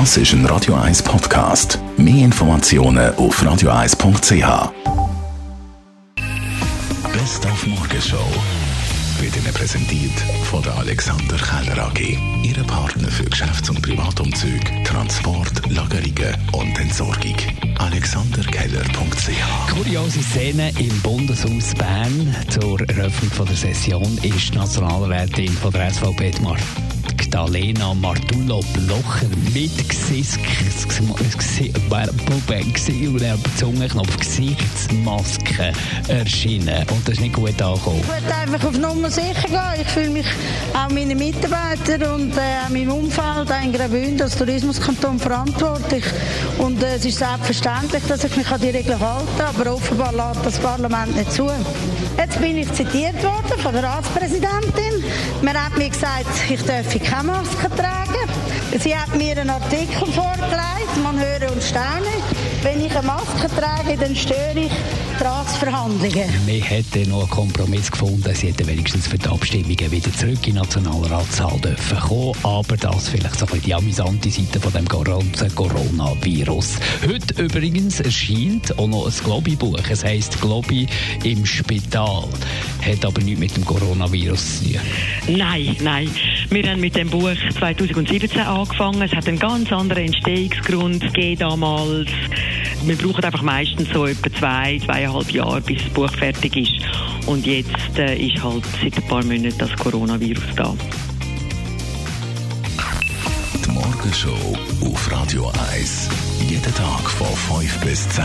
Das ist ein Radio 1 Podcast. Mehr Informationen auf radio1.ch. Best auf Morgenshow wird Ihnen präsentiert von der Alexander Keller AG. Ihre Partner für Geschäfts- und Privatumzüge, Transport, Lagerungen und Entsorgung. AlexanderKeller.ch Kuriose Szene im Bundeshaus Bern zur Eröffnung der Session ist die Nationalrätin von der SVP Magdalena Martullo Blocher mit Zungenknopf Gesichtsmaske erschienen. Und das ist nicht gut angekommen. Ich wollte einfach auf Nummer sicher gehen. Ich fühle mich auch meine Mitarbeiter und äh, meinem Umfeld in Graubünden als Tourismuskanton verantwortlich. Und äh, es ist selbstverständlich, dass ich mich an die Regeln halte, aber offenbar lässt das Parlament nicht zu. Jetzt bin ich zitiert worden von der Ratspräsidentin. Man hat mir gesagt, ich dürfe keine Maske tragen. Sie hat mir einen Artikel vorgelegt, man höre und staune. Wenn ich eine Maske trage, dann störe ich die Ratsverhandlungen. Wir hätten noch einen Kompromiss gefunden. Sie hätten wenigstens für die Abstimmungen wieder zurück in den Nationalratssaal dürfen kommen. Aber das vielleicht so ein bisschen die amüsante Seite von dem ganzen Coronavirus. Heute übrigens erscheint auch noch ein Globi-Buch. Es heisst Globi im Spital. Hat aber nichts mit dem Coronavirus zu tun. Nein, nein. Wir haben mit dem Buch 2017 angefangen. Es hat einen ganz anderen Entstehungsgrund gegeben damals. Wir brauchen einfach meistens so etwa zwei, zweieinhalb Jahre, bis das Buch fertig ist. Und jetzt äh, ist halt seit ein paar Monaten das Coronavirus da. Die Morgenshow auf Radio 1. Jeden Tag von 5 bis 10.